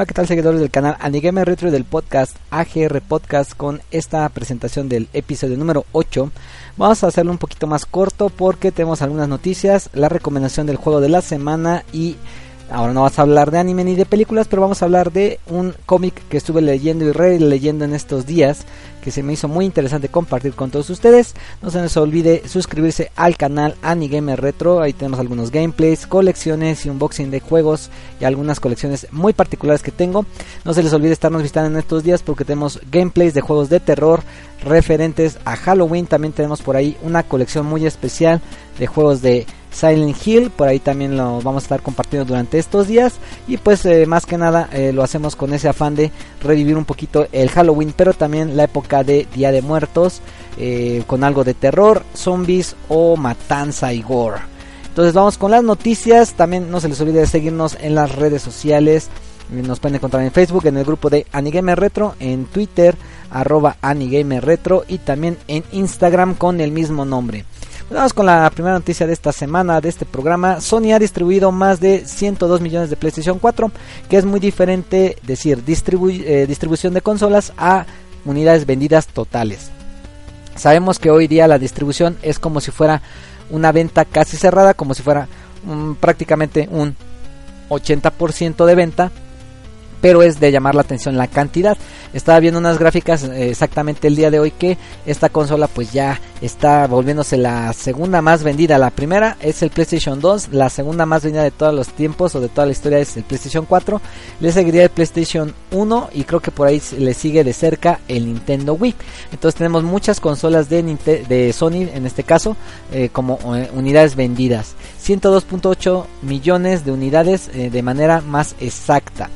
Hola, ¿qué tal seguidores del canal Anigame Retro y del podcast AGR Podcast con esta presentación del episodio número 8? Vamos a hacerlo un poquito más corto porque tenemos algunas noticias, la recomendación del juego de la semana y ahora no vas a hablar de anime ni de películas, pero vamos a hablar de un cómic que estuve leyendo y releyendo en estos días que se me hizo muy interesante compartir con todos ustedes. No se les olvide suscribirse al canal Anigamer Retro. Ahí tenemos algunos gameplays, colecciones y unboxing de juegos y algunas colecciones muy particulares que tengo. No se les olvide estarnos visitando en estos días porque tenemos gameplays de juegos de terror referentes a Halloween. También tenemos por ahí una colección muy especial de juegos de Silent Hill, por ahí también lo vamos a estar compartiendo durante estos días y pues eh, más que nada eh, lo hacemos con ese afán de revivir un poquito el Halloween, pero también la época de Día de Muertos eh, con algo de terror, zombies o matanza y gore. Entonces vamos con las noticias, también no se les olvide de seguirnos en las redes sociales, nos pueden encontrar en Facebook en el grupo de Anigame Retro, en Twitter arroba Anigame Retro y también en Instagram con el mismo nombre. Vamos con la primera noticia de esta semana de este programa. Sony ha distribuido más de 102 millones de PlayStation 4, que es muy diferente decir eh, distribución de consolas a unidades vendidas totales. Sabemos que hoy día la distribución es como si fuera una venta casi cerrada, como si fuera prácticamente un 80% de venta pero es de llamar la atención la cantidad. Estaba viendo unas gráficas eh, exactamente el día de hoy que esta consola pues ya está volviéndose la segunda más vendida. La primera es el PlayStation 2, la segunda más vendida de todos los tiempos o de toda la historia es el PlayStation 4. Le seguiría el PlayStation 1 y creo que por ahí le sigue de cerca el Nintendo Wii. Entonces tenemos muchas consolas de, Sony en este caso eh, como eh, unidades vendidas. 102.8 millones de unidades de manera más exacta.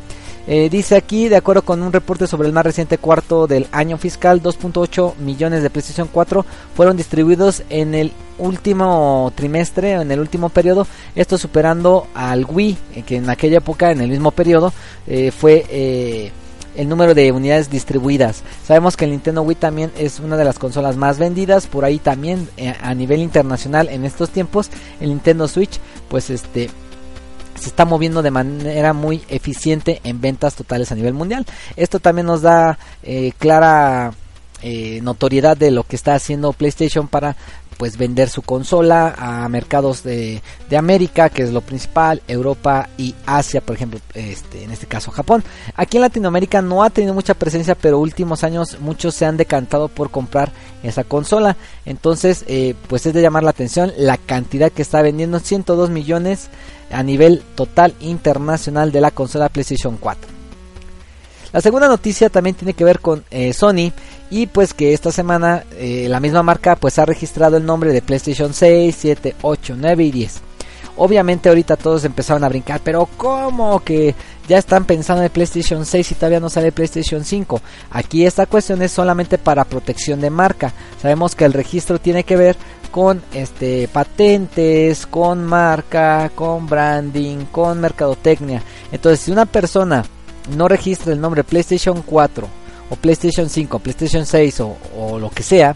Eh, dice aquí, de acuerdo con un reporte sobre el más reciente cuarto del año fiscal, 2.8 millones de PlayStation 4 fueron distribuidos en el último trimestre, en el último periodo, esto superando al Wii, eh, que en aquella época, en el mismo periodo, eh, fue el número de unidades distribuidas. Sabemos que el Nintendo Wii también es una de las consolas más vendidas, por ahí también a nivel internacional en estos tiempos, el Nintendo Switch, pues este se está moviendo de manera muy eficiente en ventas totales a nivel mundial. Esto también nos da eh, clara eh, notoriedad de lo que está haciendo PlayStation para pues vender su consola a mercados de, de, América, que es lo principal, Europa y Asia, por ejemplo, este, en este caso Japón. Aquí en Latinoamérica no ha tenido mucha presencia, pero últimos años muchos se han decantado por comprar esa consola. Entonces, eh, pues es de llamar la atención la cantidad que está vendiendo, 102 millones a nivel total internacional de la consola PlayStation 4. La segunda noticia también tiene que ver con eh, Sony y pues que esta semana eh, la misma marca pues ha registrado el nombre de PlayStation 6, 7, 8, 9 y 10. Obviamente ahorita todos empezaron a brincar, pero ¿cómo que ya están pensando en PlayStation 6 y todavía no sale PlayStation 5? Aquí esta cuestión es solamente para protección de marca. Sabemos que el registro tiene que ver con este patentes, con marca, con branding, con mercadotecnia. Entonces, si una persona no registra el nombre PlayStation 4 o PlayStation 5, PlayStation 6 o, lo que sea,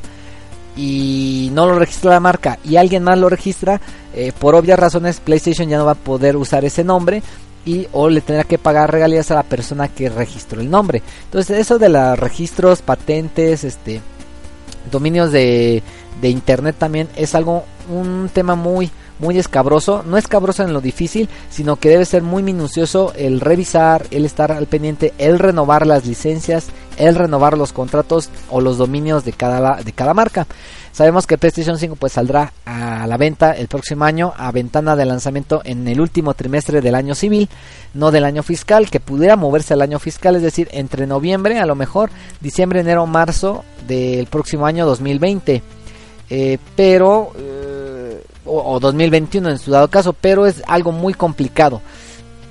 y no lo registra la marca y alguien más lo registra, eh, por obvias razones PlayStation ya no va a poder usar ese nombre y o le tendrá que pagar regalías a la persona que registró el nombre. Entonces eso de los registros, patentes, este dominios de, de internet también es algo un tema muy muy escabroso, no escabroso en lo difícil, sino que debe ser muy minucioso el revisar, el estar al pendiente, el renovar las licencias, el renovar los contratos o los dominios de cada, de cada marca. Sabemos que PlayStation 5 pues saldrá a la venta el próximo año a ventana de lanzamiento en el último trimestre del año civil, no del año fiscal, que pudiera moverse al año fiscal, es decir, entre noviembre, a lo mejor diciembre, enero, marzo del próximo año 2020. Eh, pero eh, o, o 2021 en su dado caso, pero es algo muy complicado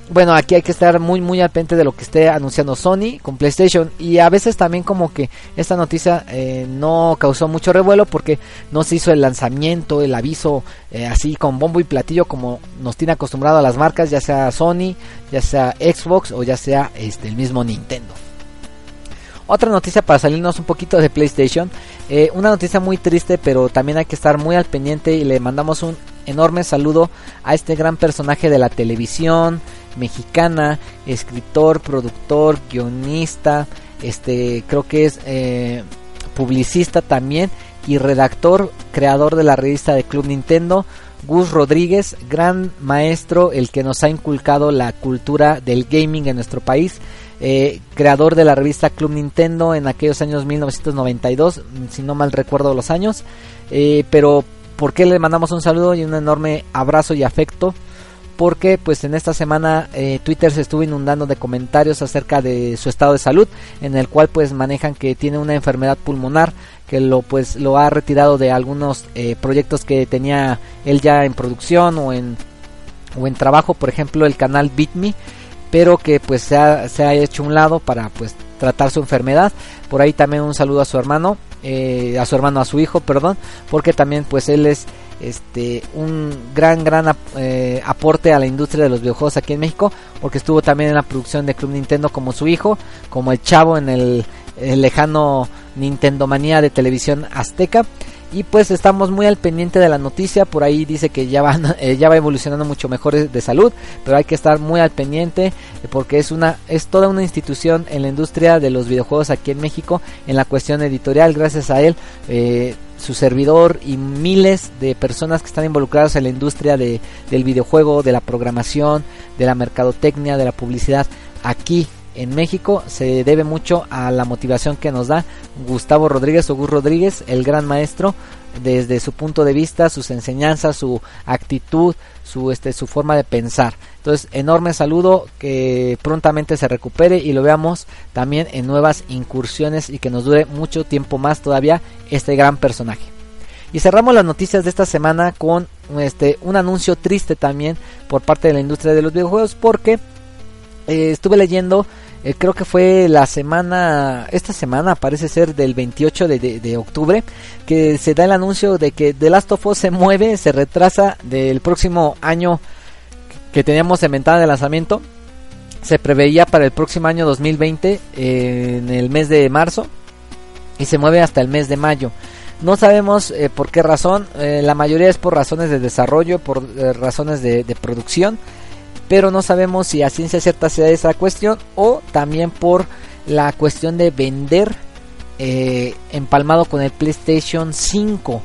bueno, aquí hay que estar muy muy al de lo que esté anunciando Sony con PlayStation y a veces también como que esta noticia eh, no causó mucho revuelo porque no se hizo el lanzamiento, el aviso eh, así con bombo y platillo como nos tiene acostumbrado a las marcas, ya sea Sony, ya sea Xbox o ya sea este el mismo Nintendo. Otra noticia para salirnos un poquito de PlayStation, eh, una noticia muy triste pero también hay que estar muy al pendiente y le mandamos un enorme saludo a este gran personaje de la televisión, mexicana, escritor, productor, guionista, este creo que es eh, publicista también y redactor, creador de la revista de Club Nintendo, Gus Rodríguez, gran maestro, el que nos ha inculcado la cultura del gaming en nuestro país. Eh, creador de la revista Club Nintendo en aquellos años 1992, si no mal recuerdo los años. Eh, pero, ¿por qué le mandamos un saludo y un enorme abrazo y afecto? Porque pues en esta semana eh, Twitter se estuvo inundando de comentarios acerca de su estado de salud en el cual pues manejan que tiene una enfermedad pulmonar que lo pues lo ha retirado de algunos eh, proyectos que tenía él ya en producción o en o en trabajo por ejemplo el canal BitMe pero que pues se ha, se ha hecho un lado para pues tratar su enfermedad. Por ahí también un saludo a su hermano eh, a su hermano a su hijo perdón porque también pues él es este un gran gran eh, aporte a la industria de los videojuegos aquí en México porque estuvo también en la producción de Club Nintendo como su hijo como el chavo en el, lejano Nintendo manía de televisión azteca y pues estamos muy al pendiente de la noticia. Por ahí dice que ya va eh, ya va evolucionando mucho mejor de salud pero hay que estar muy al pendiente porque es una es toda una institución en la industria de los videojuegos aquí en México en la cuestión editorial. Gracias a él eh, su servidor y miles de personas que están involucradas en la industria de, del videojuego, de la programación, de la mercadotecnia, de la publicidad aquí en México se debe mucho a la motivación que nos da Gustavo Rodríguez o Gus Rodríguez, el gran maestro, desde su punto de vista, sus enseñanzas, su actitud, su, este, su forma de pensar. Entonces, enorme saludo, que prontamente se recupere y lo veamos también en nuevas incursiones y que nos dure mucho tiempo más todavía este gran personaje. Y cerramos las noticias de esta semana con este un anuncio triste también por parte de la industria de los videojuegos porque eh, estuve leyendo eh, creo que fue la semana, esta semana parece ser del 28 de, octubre, que se da el anuncio de que The Last of Us se mueve, se retrasa del próximo año que teníamos en ventana de lanzamiento. Se preveía para el próximo año 2020 eh, en el mes de marzo y se mueve hasta el mes de mayo. No sabemos eh, por qué razón, la mayoría es por razones de desarrollo, por razones de producción pero no sabemos si a ciencia cierta sea esa cuestión o también por la cuestión de vender eh, empalmado con el PlayStation 5.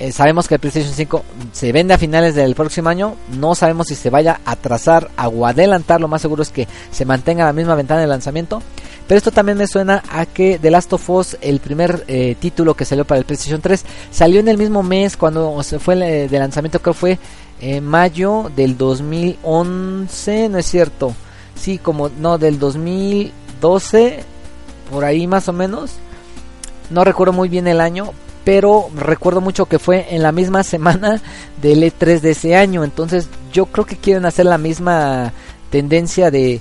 Eh, sabemos que el PlayStation 5 se vende a finales del próximo año. No sabemos si se vaya a atrasar o adelantar. Lo más seguro es que se mantenga la misma ventana de lanzamiento. Pero esto también me suena a que The Last of Us, el primer eh, título que salió para el PlayStation 3, salió en el mismo mes cuando se fue de lanzamiento, creo que fue en mayo del 2011, no es cierto. Sí, como no del 2012, por ahí más o menos. No recuerdo muy bien el año, pero recuerdo mucho que fue en la misma semana del E3 de ese año. Entonces, yo creo que quieren hacer la misma tendencia de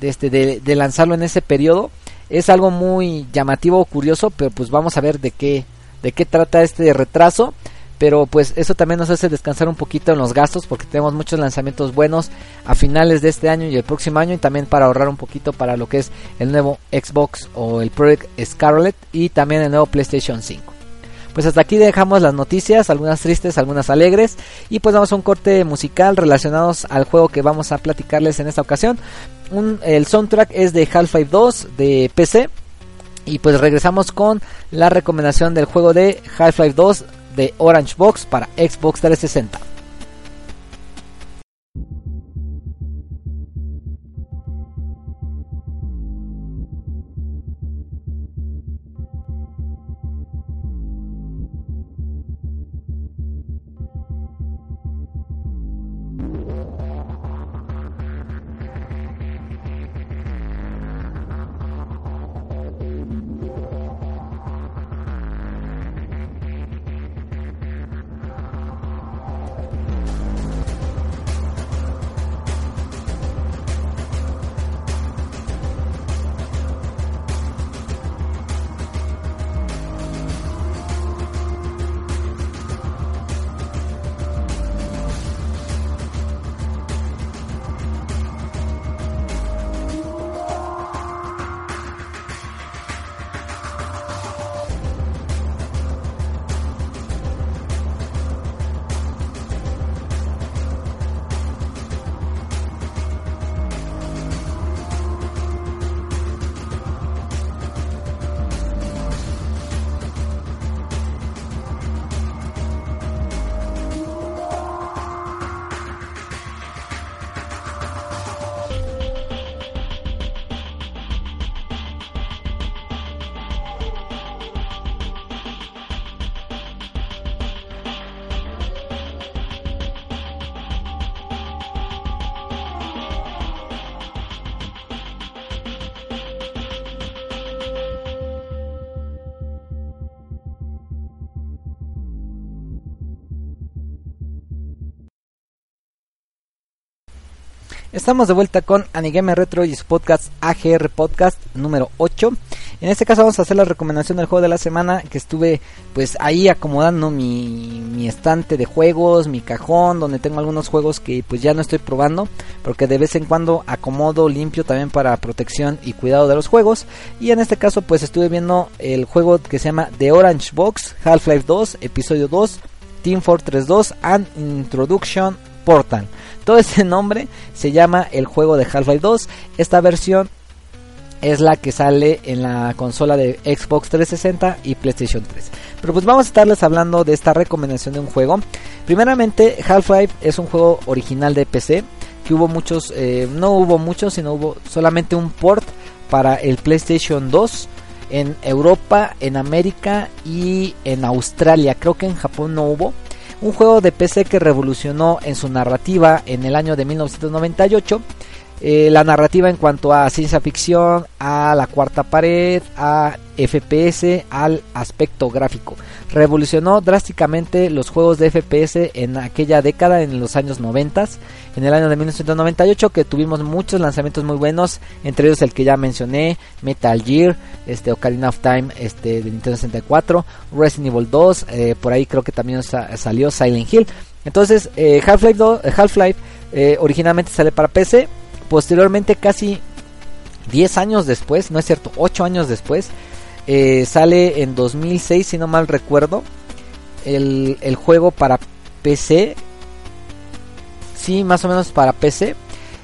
de, este, de, lanzarlo en ese periodo. Es algo muy llamativo o curioso, pero pues vamos a ver de qué de qué trata este retraso pero pues eso también nos hace descansar un poquito en los gastos porque tenemos muchos lanzamientos buenos a finales de este año y el próximo año y también para ahorrar un poquito para lo que es el nuevo Xbox o el Project Scarlet y también el nuevo PlayStation 5. Pues hasta aquí dejamos las noticias, algunas tristes, algunas alegres y pues vamos a un corte musical relacionados al juego que vamos a platicarles en esta ocasión. el soundtrack es de Half-Life 2 de PC y pues regresamos con la recomendación del juego de Half-Life 2 de Orange Box para Xbox 360. Estamos de vuelta con Anigame Retro y su podcast AGR Podcast número 8. En este caso vamos a hacer la recomendación del juego de la semana que estuve pues ahí acomodando mi, mi estante de juegos, mi cajón donde tengo algunos juegos que pues ya no estoy probando porque de vez en cuando acomodo limpio también para protección y cuidado de los juegos y en este caso pues estuve viendo el juego que se llama The Orange Box Half-Life 2 episodio 2 Team Fortress 2 and Introduction Portal. Ese nombre se llama el juego de Half-Life 2. Esta versión es la que sale en la consola de Xbox 360 y PlayStation 3. Pero pues vamos a estarles hablando de esta recomendación de un juego. Primeramente, Half-Life es un juego original de PC. Que hubo muchos, eh, no hubo muchos, sino hubo solamente un port para el PlayStation 2 en Europa, en América y en Australia. Creo que en Japón no hubo un juego de PC que revolucionó en su narrativa en el año de 1998. Eh, la narrativa en cuanto a ciencia ficción, a la cuarta pared, a FPS, al aspecto gráfico. Revolucionó drásticamente los juegos de FPS en aquella década, en los años 90, en el año de 1998, que tuvimos muchos lanzamientos muy buenos, entre ellos el que ya mencioné, Metal Gear, este, Ocarina of Time este, de Nintendo 64, Resident Evil 2, eh, por ahí creo que también salió Silent Hill. Entonces, eh, Half-Life Half -Life, originalmente sale para PC, posteriormente casi 10 años después, no es cierto, 8 años después, eh, sale en 2006, si no mal recuerdo, el, el, juego para PC. Sí, más o menos para PC,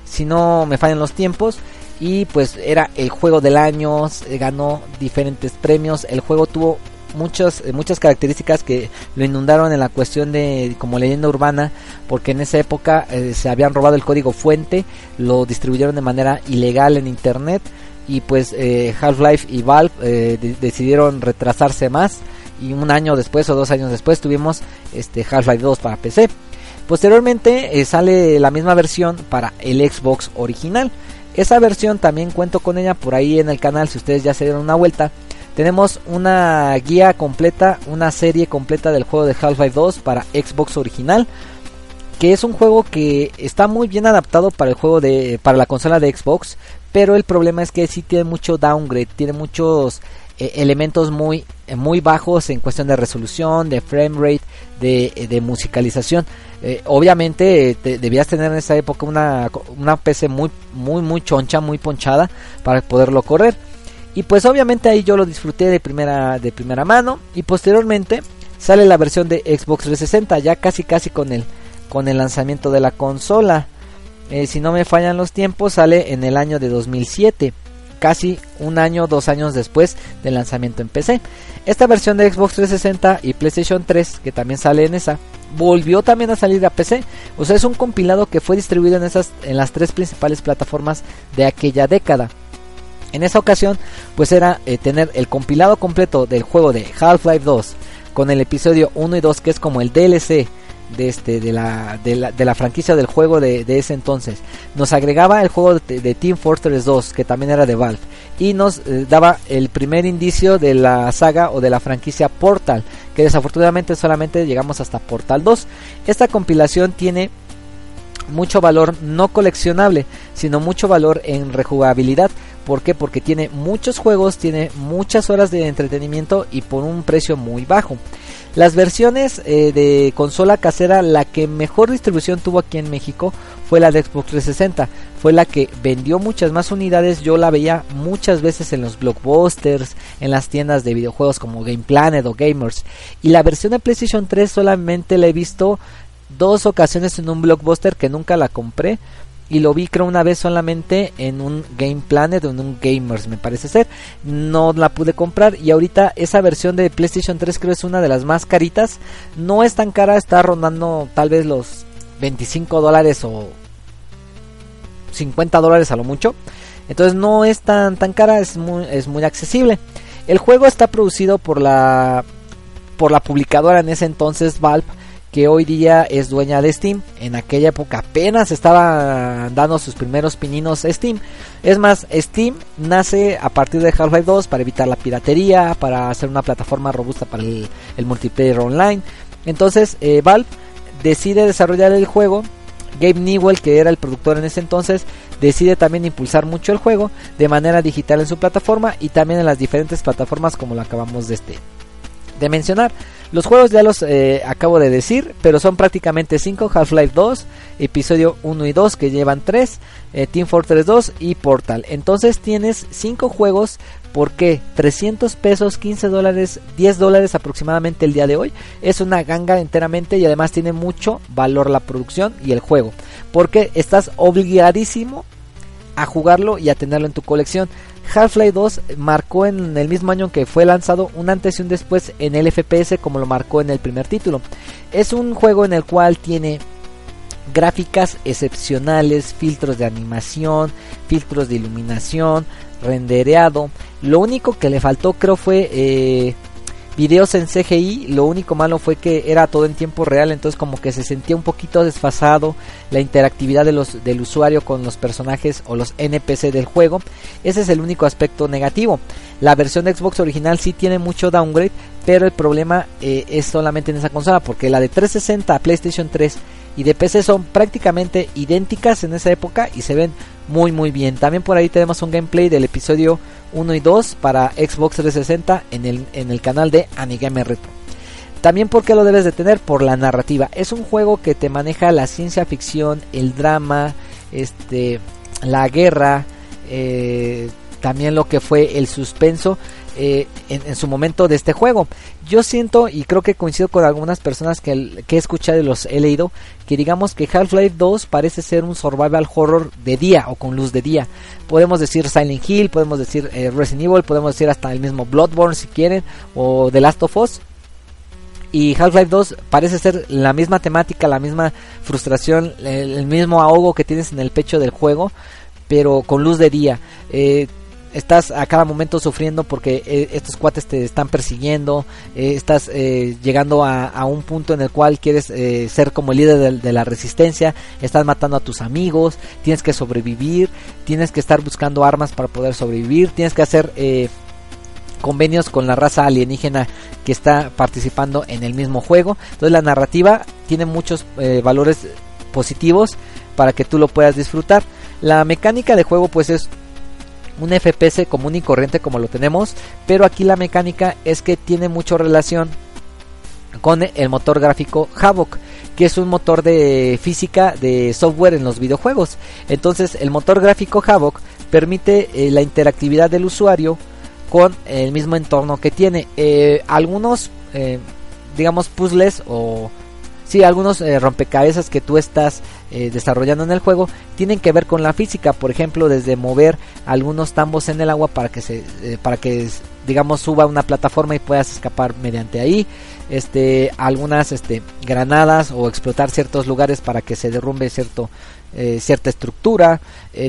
si no me fallan los tiempos. Y pues era el juego del año, ganó diferentes premios. El juego tuvo muchas, eh, muchas características que lo inundaron en la cuestión de como leyenda urbana, porque en esa época eh, se habían robado el código fuente, lo distribuyeron de manera ilegal en internet y pues eh, Half-Life y Valve decidieron retrasarse más y un año después o dos años después tuvimos este Half-Life 2 para PC. Posteriormente sale la misma versión para el Xbox original. Esa versión también cuento con ella por ahí en el canal si ustedes ya se dieron una vuelta. Tenemos una guía completa, una serie completa del juego de Half-Life 2 para Xbox original, que es un juego que está muy bien adaptado para el juego de para la consola de Xbox, pero el problema es que sí tiene mucho downgrade, tiene muchos eh, elementos muy muy bajos en cuestión de resolución, de frame rate, de, de musicalización. Eh, obviamente debías tener en esa época una, una PC muy muy muy choncha, muy ponchada para poderlo correr. Y pues obviamente ahí yo lo disfruté de primera, de primera mano. Y posteriormente sale la versión de Xbox 360, ya casi casi con el, con el lanzamiento de la consola. Eh, si no me fallan los tiempos, sale en el año de 2007. casi un año, dos años después del lanzamiento en PC. Esta versión de Xbox 360 y PlayStation 3, que también sale en esa, volvió también a salir a PC. O sea, es un compilado que fue distribuido en, esas, en las tres principales plataformas de aquella década. En esa ocasión, pues era eh, tener el compilado completo del juego de Half-Life 2 con el episodio 1 y 2, que es como el DLC de, este, de, la, franquicia del juego de, de, ese entonces. Nos agregaba el juego de, Team Fortress 2, que también era de Valve. Y nos eh, daba el primer indicio de la saga o de la franquicia Portal, que desafortunadamente solamente llegamos hasta Portal 2. Esta compilación tiene mucho valor no coleccionable, sino mucho valor en rejugabilidad. ¿Por qué? Porque tiene muchos juegos, tiene muchas horas de entretenimiento y por un precio muy bajo. Las versiones eh, de consola casera, la que mejor distribución tuvo aquí en México fue la de Xbox 360. Fue la que vendió muchas más unidades. Yo la veía muchas veces en los blockbusters, en las tiendas de videojuegos como Game Planet o Gamers. Y la versión de PlayStation 3 solamente la he visto dos ocasiones en un blockbuster que nunca la compré y lo vi creo una vez solamente en un Game Planet o en un Gamers me parece ser. No la pude comprar y ahorita esa versión de PlayStation 3 creo es una de las más caritas. No es tan cara está rondando tal vez los 25 dólares o 50 dólares a lo mucho. Entonces no es tan tan cara es muy, es muy accesible. El juego está producido por la por la publicadora en ese entonces Valve que hoy día es dueña de Steam. En aquella época apenas estaba dando sus primeros pininos Steam. Es más, Steam nace a partir de Half-Life 2 para evitar la piratería, para hacer una plataforma robusta para el, multiplayer online. Entonces, eh, Valve decide desarrollar el juego. Gabe Newell, que era el productor en ese entonces, decide también impulsar mucho el juego de manera digital en su plataforma y también en las diferentes plataformas como lo acabamos de, este, de mencionar. Los juegos ya los eh, acabo de decir, pero son prácticamente 5, Half-Life 2, episodio 1 y 2 que llevan 3, eh, Team Fortress 2 y Portal. Entonces tienes 5 juegos, ¿por qué? 300 pesos, 15 dólares, 10 dólares aproximadamente el día de hoy. Es una ganga enteramente y además tiene mucho valor la producción y el juego. Porque estás obligadísimo a jugarlo y a tenerlo en tu colección. Half-Life 2 marcó en el mismo año que fue lanzado un antes y un después en el FPS como lo marcó en el primer título. Es un juego en el cual tiene gráficas excepcionales, filtros de animación, filtros de iluminación, rendereado. Lo único que le faltó creo fue eh, videos en CGI, lo único malo fue que era todo en tiempo real, entonces como que se sentía un poquito desfasado la interactividad del usuario con los personajes o los NPC del juego. Ese es el único aspecto negativo. La versión de Xbox original sí tiene mucho downgrade, pero el problema eh, es solamente en esa consola, porque la de 360 a PlayStation 3 y de PC son prácticamente idénticas en esa época y se ven muy muy bien. También por ahí tenemos un gameplay del episodio 1 y 2 para Xbox 360 en el, en el canal de Anigame Retro. También porque lo debes de tener por la narrativa. Es un juego que te maneja la ciencia ficción, el drama, este, la guerra, eh, también lo que fue el suspenso eh, en, su momento de este juego. Yo siento y creo que coincido con algunas personas que, que he escuchado y los he leído que digamos que Half-Life 2 parece ser un survival horror de día o con luz de día. Podemos decir Silent Hill, podemos decir eh, Resident Evil, podemos decir hasta el mismo Bloodborne si quieren o The Last of Us. Y Half-Life 2 parece ser la misma temática, la misma frustración, el, mismo ahogo que tienes en el pecho del juego, pero con luz de día. Eh, estás a cada momento sufriendo porque eh, estos cuates te están persiguiendo, eh, estás eh, llegando a, un punto en el cual quieres ser como el líder de, la resistencia, estás matando a tus amigos, tienes que sobrevivir, tienes que estar buscando armas para poder sobrevivir, tienes que hacer convenios con la raza alienígena que está participando en el mismo juego. Entonces la narrativa tiene muchos valores positivos para que tú lo puedas disfrutar. La mecánica de juego pues es un FPS común y corriente como lo tenemos, pero aquí la mecánica es que tiene mucha relación con el motor gráfico Havoc, que es un motor de física de software en los videojuegos. Entonces, el motor gráfico Havoc permite eh, la interactividad del usuario con el mismo entorno que tiene. Eh, algunos, eh, digamos, puzzles o Sí, algunos eh, rompecabezas que tú estás eh, desarrollando en el juego tienen que ver con la física, por ejemplo, desde mover algunos tambos en el agua para que se eh, para que digamos suba una plataforma y puedas escapar mediante ahí, este algunas este granadas o explotar ciertos lugares para que se derrumbe cierto cierta estructura,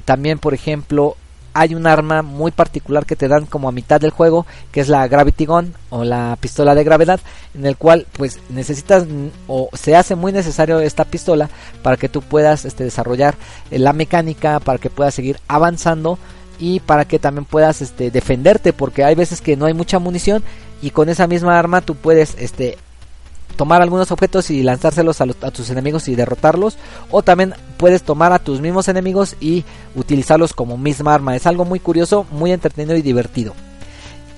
también por ejemplo hay un arma muy particular que te dan como a mitad del juego, que es la Gravity Gun o la pistola de gravedad, en el cual pues necesitas o se hace muy necesario esta pistola para que tú puedas este, desarrollar eh, la mecánica, para que puedas seguir avanzando y para que también puedas este, defenderte, porque hay veces que no hay mucha munición y con esa misma arma tú puedes este, tomar algunos objetos y lanzárselos a, tus enemigos y derrotarlos. O también puedes tomar a tus mismos enemigos y utilizarlos como misma arma. Es algo muy curioso, muy entretenido y divertido.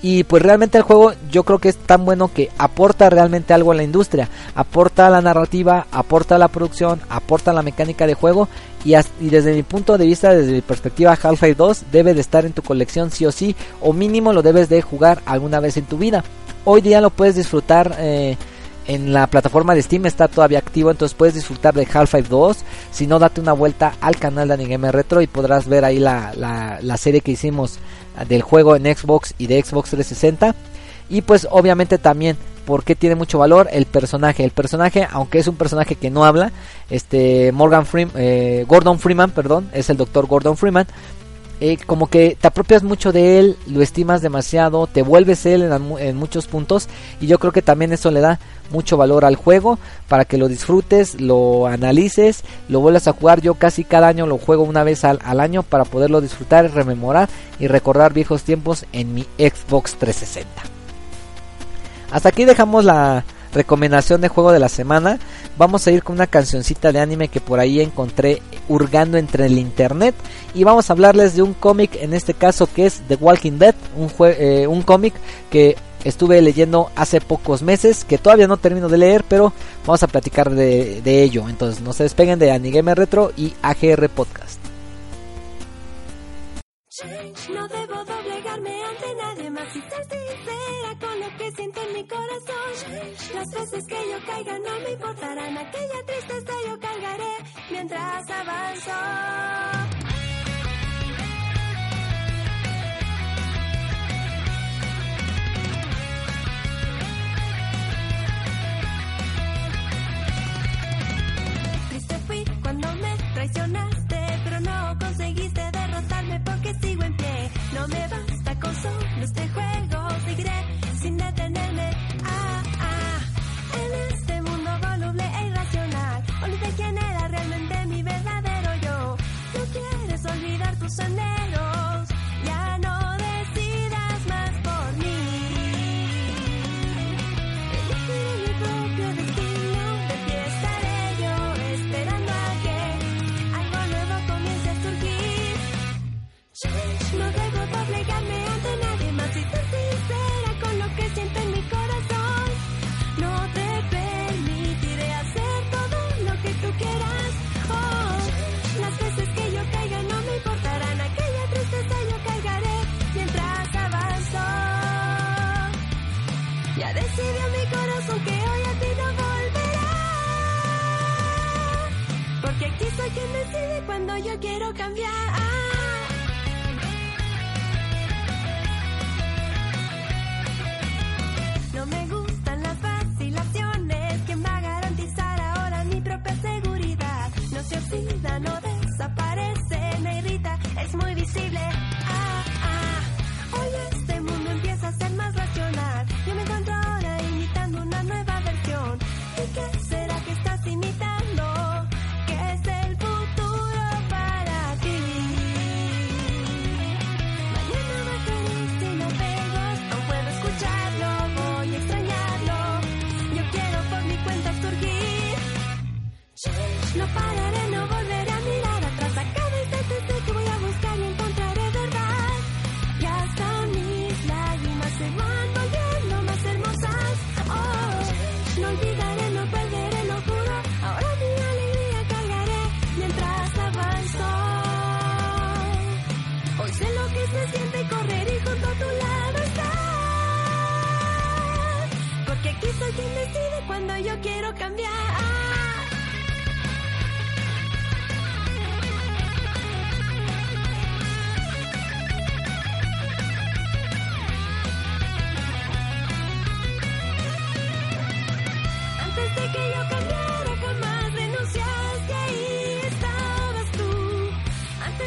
Y pues realmente el juego yo creo que es tan bueno que aporta realmente algo a la industria. Aporta a la narrativa, aporta a la producción, aporta a la mecánica de juego. Y, desde mi punto de vista, desde mi perspectiva, Half-Life 2 debe de estar en tu colección sí o sí. O mínimo lo debes de jugar alguna vez en tu vida. Hoy día lo puedes disfrutar eh, en la plataforma de Steam está todavía activo, entonces puedes disfrutar de Half-Life 2. Si no, date una vuelta al canal de Anime Retro y podrás ver ahí la, la, serie que hicimos del juego en Xbox y de Xbox 360. Y pues obviamente también porque tiene mucho valor el personaje. El personaje, aunque es un personaje que no habla, este Morgan Freeman, eh, Gordon Freeman, perdón, es el doctor Gordon Freeman. Eh, como que te apropias mucho de él, lo estimas demasiado, te vuelves él en, muchos puntos y yo creo que también eso le da mucho valor al juego para que lo disfrutes, lo analices, lo vuelvas a jugar. Yo casi cada año lo juego una vez al, al año para poderlo disfrutar, rememorar y recordar viejos tiempos en mi Xbox 360. Hasta aquí dejamos la, recomendación de juego de la semana. Vamos a ir con una cancioncita de anime que por ahí encontré hurgando entre el internet. Y vamos a hablarles de un cómic, en este caso que es The Walking Dead, un, eh, un cómic que estuve leyendo hace pocos meses, que todavía no termino de leer, pero vamos a platicar de, de ello. Entonces no se despeguen de Anigame Retro y AGR Podcast. Mi corazón. Las veces que yo caiga no me importarán, aquella tristeza yo cargaré mientras avanzo.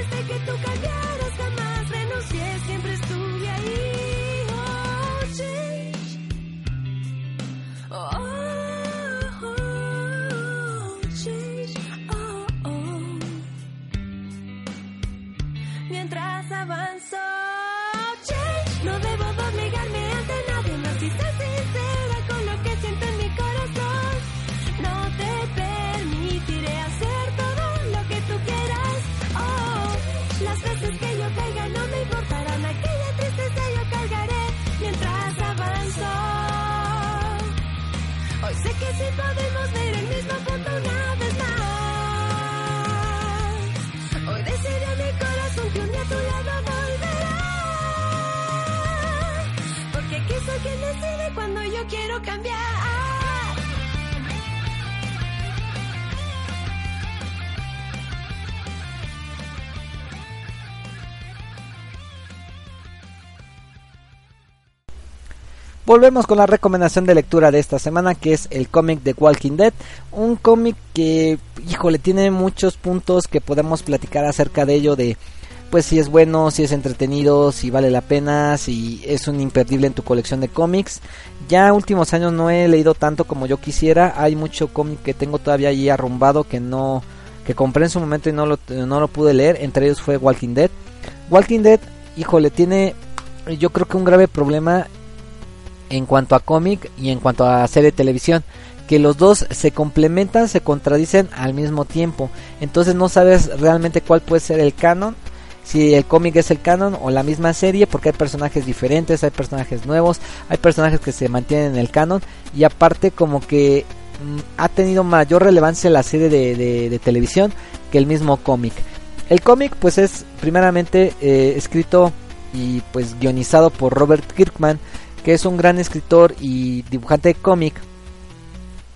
desde que tú cambiaste. Volvemos con la recomendación de lectura de esta semana que es el cómic de Walking Dead. Un cómic que, híjole, tiene muchos puntos que podemos platicar acerca de ello de pues si es bueno, si es entretenido, si vale la pena, si es un imperdible en tu colección de cómics. Ya últimos años no he leído tanto como yo quisiera. Hay mucho cómic que tengo todavía ahí arrumbado que no que compré en su momento y no lo, no lo pude leer. Entre ellos fue Walking Dead. Walking Dead, híjole, tiene yo creo que un grave problema en cuanto a cómic y en cuanto a serie de televisión que los dos se complementan, se contradicen al mismo tiempo. Entonces no sabes realmente cuál puede ser el canon, si el cómic es el canon o la misma serie, porque hay personajes diferentes, hay personajes nuevos, hay personajes que se mantienen en el canon y aparte como que mm, ha tenido mayor relevancia la serie de, de- televisión que el mismo cómic. El cómic pues es primeramente eh, escrito y pues guionizado por Robert Kirkman, que es un gran escritor y dibujante de cómic,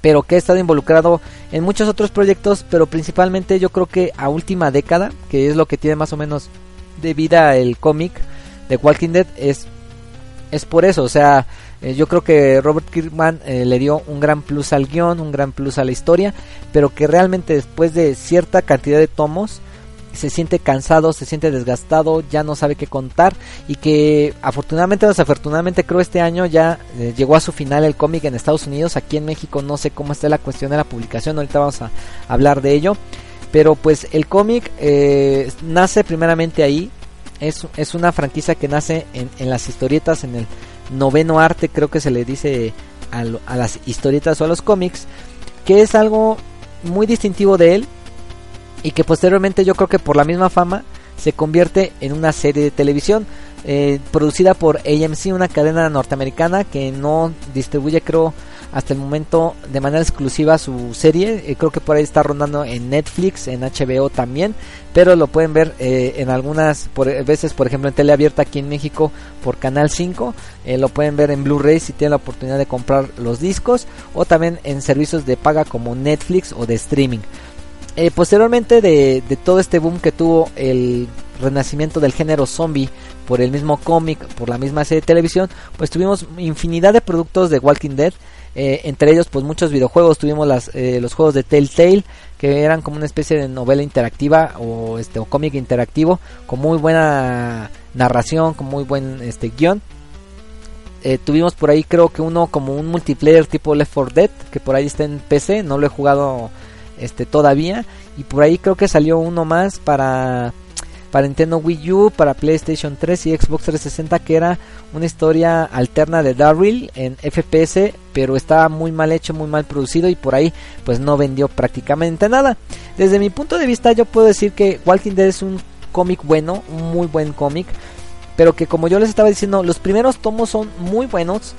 pero que ha estado involucrado en muchos otros proyectos, pero principalmente yo creo que a última década, que es lo que tiene más o menos de vida el cómic de Walking Dead, es, es por eso, o sea, eh, yo creo que Robert Kirkman eh, le dio un gran plus al guion, un gran plus a la historia, pero que realmente después de cierta cantidad de tomos, se siente cansado, se siente desgastado, ya no sabe qué contar y que afortunadamente o desafortunadamente creo este año ya eh, llegó a su final el cómic en Estados Unidos, aquí en México no sé cómo está la cuestión de la publicación, ahorita vamos a hablar de ello, pero pues el cómic eh, nace primeramente ahí, es, es una franquicia que nace en, en las historietas, en el noveno arte creo que se le dice a, lo- a las historietas o a los cómics, que es algo muy distintivo de él y que posteriormente yo creo que por la misma fama se convierte en una serie de televisión eh, producida por AMC, una cadena norteamericana que no distribuye creo hasta el momento de manera exclusiva su serie, eh, creo que por ahí está rondando en Netflix, en HBO también, pero lo pueden ver eh, en algunas veces, por ejemplo en tele abierta aquí en México por Canal 5, eh, lo pueden ver en Blu-ray si tienen la oportunidad de comprar los discos o también en servicios de paga como Netflix o de streaming. Eh, posteriormente de, de todo este boom que tuvo el renacimiento del género zombie por el mismo cómic, por la misma serie de televisión, pues tuvimos infinidad de productos de Walking Dead, eh, entre ellos pues muchos videojuegos, tuvimos eh, los juegos de Telltale, que eran como una especie de novela interactiva o este o cómic interactivo, con muy buena narración, con muy buen este guion. Eh, tuvimos por ahí creo que uno como un multiplayer tipo Left 4 Dead, que por ahí está en PC, no lo he jugado este todavía y por ahí creo que salió uno más para para Nintendo Wii U, para PlayStation 3 y Xbox 360 que era una historia alterna de Daryl en FPS, pero estaba muy mal hecho, muy mal producido y por ahí pues no vendió prácticamente nada. Desde mi punto de vista yo puedo decir que Walking Dead es un cómic bueno, un muy buen cómic, pero que como yo les estaba diciendo, los primeros tomos son muy buenos.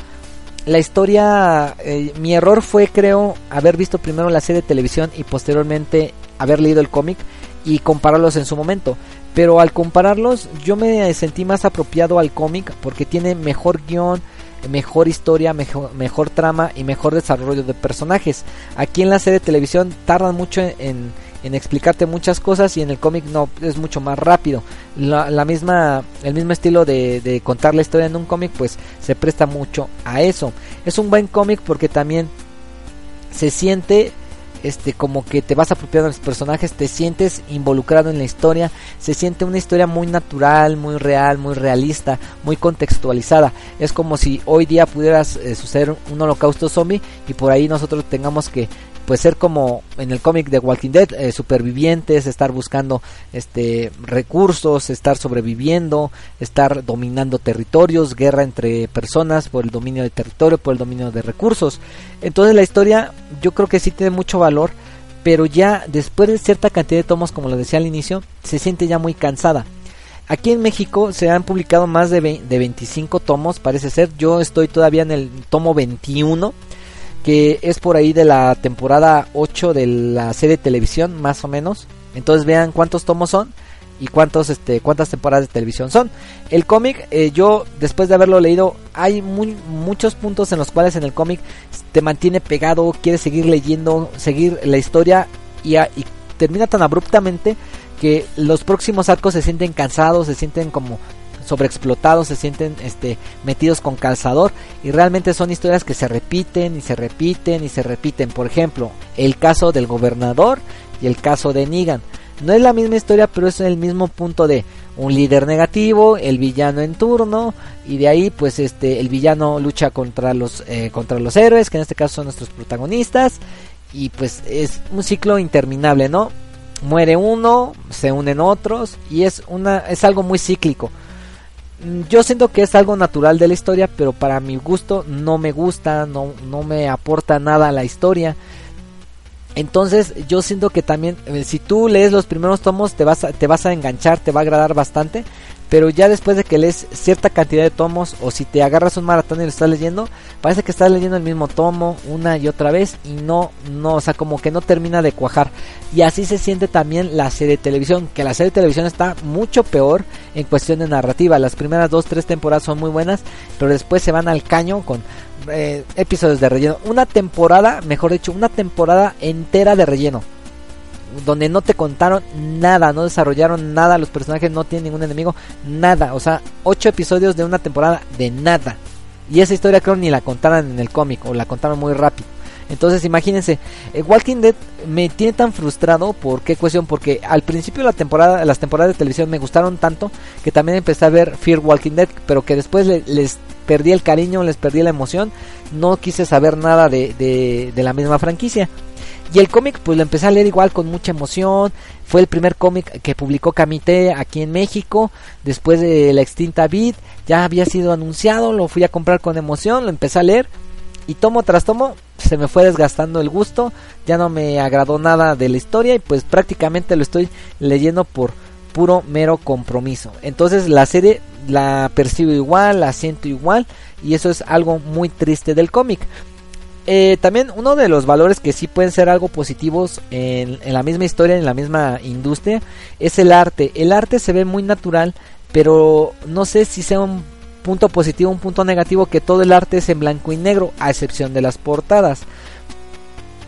La historia, eh, mi error fue creo haber visto primero la serie de televisión y posteriormente haber leído el cómic y compararlos en su momento. Pero al compararlos yo me sentí más apropiado al cómic porque tiene mejor guion, mejor historia, mejor, mejor trama y mejor desarrollo de personajes. Aquí en la serie de televisión tardan mucho en, en explicarte muchas cosas y en el cómic no es mucho más rápido. La, la misma, el mismo estilo de, contar la historia en un cómic pues se presta mucho a eso. Es un buen cómic porque también se siente este como que te vas apropiando de los personajes, te sientes involucrado en la historia, se siente una historia muy natural, muy real, muy realista, muy contextualizada. Es como si hoy día pudieras eh, suceder un holocausto zombie y por ahí nosotros tengamos que pues ser como en el cómic de Walking Dead, eh, supervivientes, estar buscando este recursos, estar sobreviviendo, estar dominando territorios, guerra entre personas por el dominio de territorio, por el dominio de recursos. Entonces la historia yo creo que sí tiene mucho valor, pero ya después de cierta cantidad de tomos, como lo decía al inicio, se siente ya muy cansada. Aquí en México se han publicado más de, de 25 tomos, parece ser. Yo estoy todavía en el tomo 21 que es por ahí de la temporada 8 de la serie de televisión, más o menos. Entonces vean cuántos tomos son y cuántos este cuántas temporadas de televisión son. El cómic, eh, yo después de haberlo leído, hay muy, muchos puntos en los cuales en el cómic te mantiene pegado, quieres seguir leyendo, seguir la historia y, y termina tan abruptamente que los próximos arcos se sienten cansados, se sienten como sobreexplotados, se sienten este, metidos con calzador y realmente son historias que se repiten y se repiten y se repiten. Por ejemplo, el caso del gobernador y el caso de Negan. No es la misma historia, pero es el mismo punto de un líder negativo, el villano en turno y de ahí pues este el villano lucha contra los eh, contra los héroes, que en este caso son nuestros protagonistas y pues es un ciclo interminable, ¿no? Muere uno, se unen otros y es una es algo muy cíclico. Mm, yo siento que es algo natural de la historia, pero para mi gusto no me gusta, no, no me aporta nada a la historia. Entonces yo siento que también eh, si tú lees los primeros tomos te vas a, te vas a enganchar, te va a agradar bastante, pero ya después de que lees cierta cantidad de tomos o si te agarras un maratón y lo estás leyendo, parece que estás leyendo el mismo tomo una y otra vez y no, no, o sea, como que no termina de cuajar. Y así se siente también la serie de televisión, que la serie de televisión está mucho peor en cuestión de narrativa. Las primeras dos, tres temporadas son muy buenas, pero después se van al caño con eh, episodios de relleno. Una temporada, mejor dicho, una temporada entera de relleno donde no te contaron nada, no desarrollaron nada, los personajes no tienen ningún enemigo, nada, o sea, ocho episodios de una temporada de nada. Y esa historia creo ni la contaron en el cómic o la contaron muy rápido. Entonces imagínense, eh, Walking Dead me tiene tan frustrado, ¿por qué cuestión? Porque al principio la temporada, las temporadas de televisión me gustaron tanto que también empecé a ver Fear Walking Dead, pero que después les perdí el cariño, les perdí la emoción, no quise saber nada de, de, de la misma franquicia. Y el cómic pues lo empecé a leer igual con mucha emoción. Fue el primer cómic que publicó Camite aquí en México. Después de la extinta Vid. Ya había sido anunciado. Lo fui a comprar con emoción. Lo empecé a leer. Y tomo tras tomo se me fue desgastando el gusto. Ya no me agradó nada de la historia. Y pues prácticamente lo estoy leyendo por puro mero compromiso. Entonces la serie la percibo igual, la siento igual. Y eso es algo muy triste del cómic. Eh, también uno de los valores que sí pueden ser algo positivos en, la misma historia, en la misma industria, es el arte. El arte se ve muy natural, pero no sé si sea un punto positivo un punto negativo que todo el arte es en blanco y negro, a excepción de las portadas.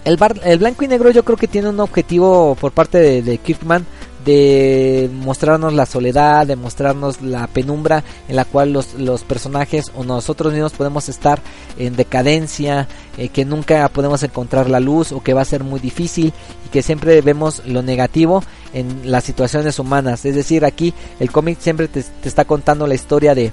El, el blanco y negro yo creo que tiene un objetivo por parte de, de Kirkman de mostrarnos la soledad, de mostrarnos la penumbra en la cual los, los personajes o nosotros mismos podemos estar en decadencia, eh, que nunca podemos encontrar la luz o que va a ser muy difícil y que siempre vemos lo negativo en las situaciones humanas. Es decir, aquí el cómic siempre te, te está contando la historia de,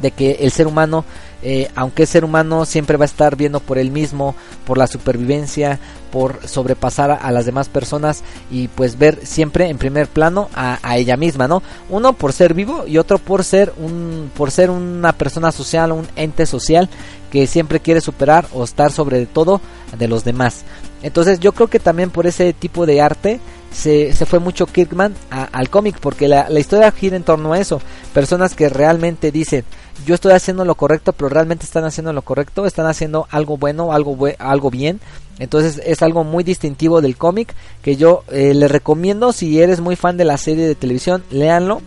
de que el ser humano eh, aunque es ser humano, siempre va a estar viendo por él mismo, por la supervivencia, por sobrepasar a, las demás personas y pues ver siempre en primer plano a, ella misma, ¿no? Uno por ser vivo y otro por ser un, por ser una persona social, un ente social que siempre quiere superar o estar sobre todo de los demás. Entonces yo creo que también por ese tipo de arte se, se fue mucho Kirkman al cómic porque la historia gira en torno a eso. Personas que realmente dicen, yo estoy haciendo lo correcto, pero realmente están haciendo lo correcto, están haciendo algo bueno, algo, algo bien. Entonces es algo muy distintivo del cómic que yo eh, les recomiendo si eres muy fan de la serie de televisión, léanlo.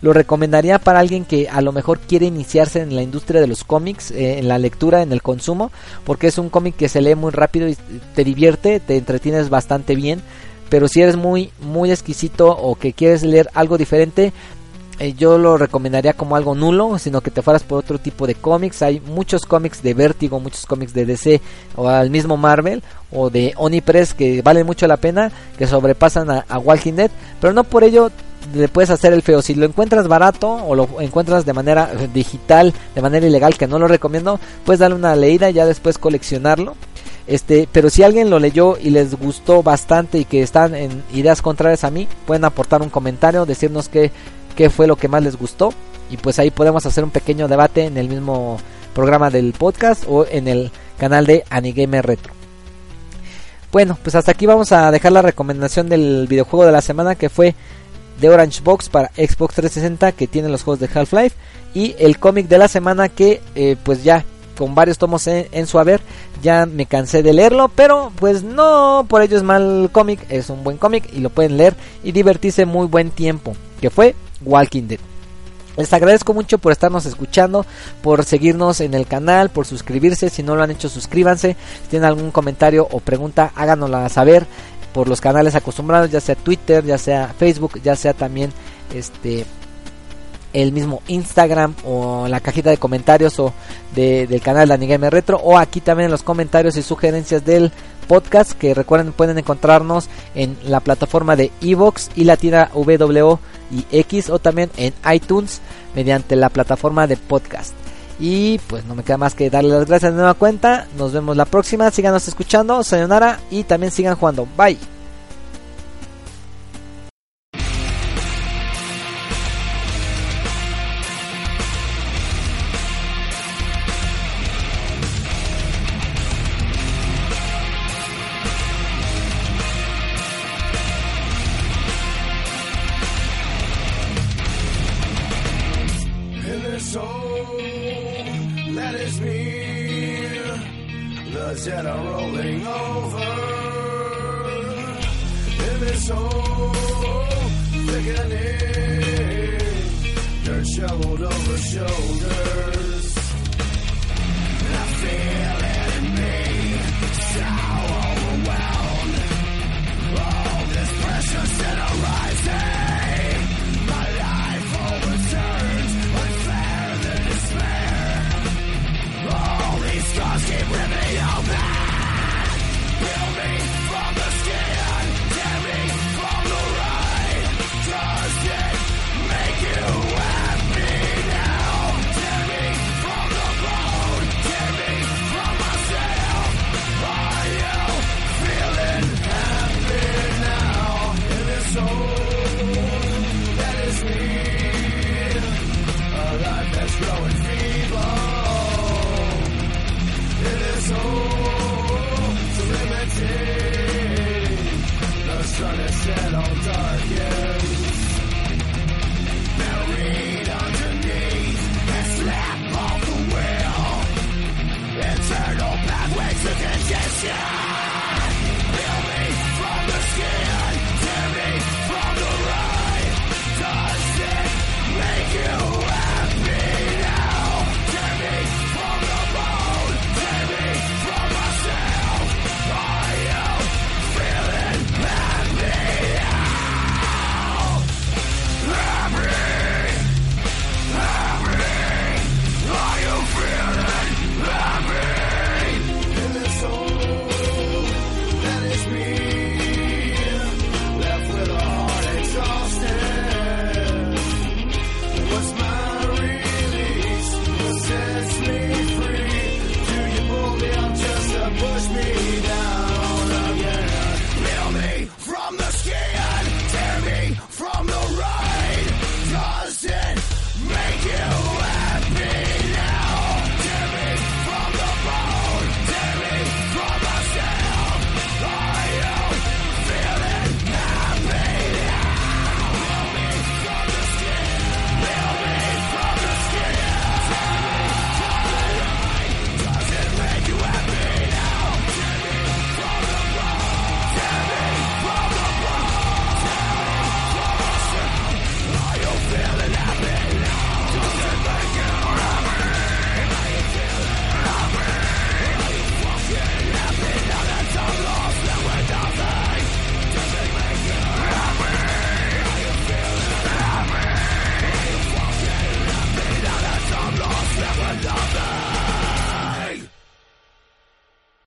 Lo recomendaría para alguien que a lo mejor quiere iniciarse en la industria de los cómics, eh, en la lectura, en el consumo, porque es un cómic que se lee muy rápido y te divierte, te entretienes bastante bien. Pero si eres muy muy exquisito o que quieres leer algo diferente, eh, yo lo recomendaría como algo nulo, sino que te fueras por otro tipo de cómics. Hay muchos cómics de Vértigo, muchos cómics de DC o al mismo Marvel o de Onipress que valen mucho la pena, que sobrepasan a, Walking Dead, pero no por ello le puedes hacer el feo. Si lo encuentras barato o lo encuentras de manera digital, de manera ilegal, que no lo recomiendo, puedes darle una leída y ya después coleccionarlo. Este, pero si alguien lo leyó y les gustó bastante y que están en ideas contrarias a mí, pueden aportar un comentario, decirnos qué, qué fue lo que más les gustó. Y pues ahí podemos hacer un pequeño debate en el mismo programa del podcast o en el canal de Anigamer Retro. Bueno, pues hasta aquí vamos a dejar la recomendación del videojuego de la semana que fue The Orange Box para Xbox 360 que tiene los juegos de Half-Life y el cómic de la semana que eh, pues ya con varios tomos en, su haber ya me cansé de leerlo pero pues no por ello es mal cómic es un buen cómic y lo pueden leer y divertirse muy buen tiempo que fue Walking Dead les agradezco mucho por estarnos escuchando, por seguirnos en el canal, por suscribirse. Si no lo han hecho, suscríbanse. Si tienen algún comentario o pregunta, háganosla saber por los canales acostumbrados, ya sea Twitter, ya sea Facebook, ya sea también este el mismo Instagram o la cajita de comentarios o del canal de Anigame Retro o aquí también en los comentarios y sugerencias del podcast que recuerden pueden encontrarnos en la plataforma de Evox y la tienda W y X o también en iTunes mediante la plataforma de podcast. Y pues no me queda más que darle las gracias de nueva cuenta. Nos vemos la próxima. Síganos escuchando. Sayonara. Y también sigan jugando. Bye.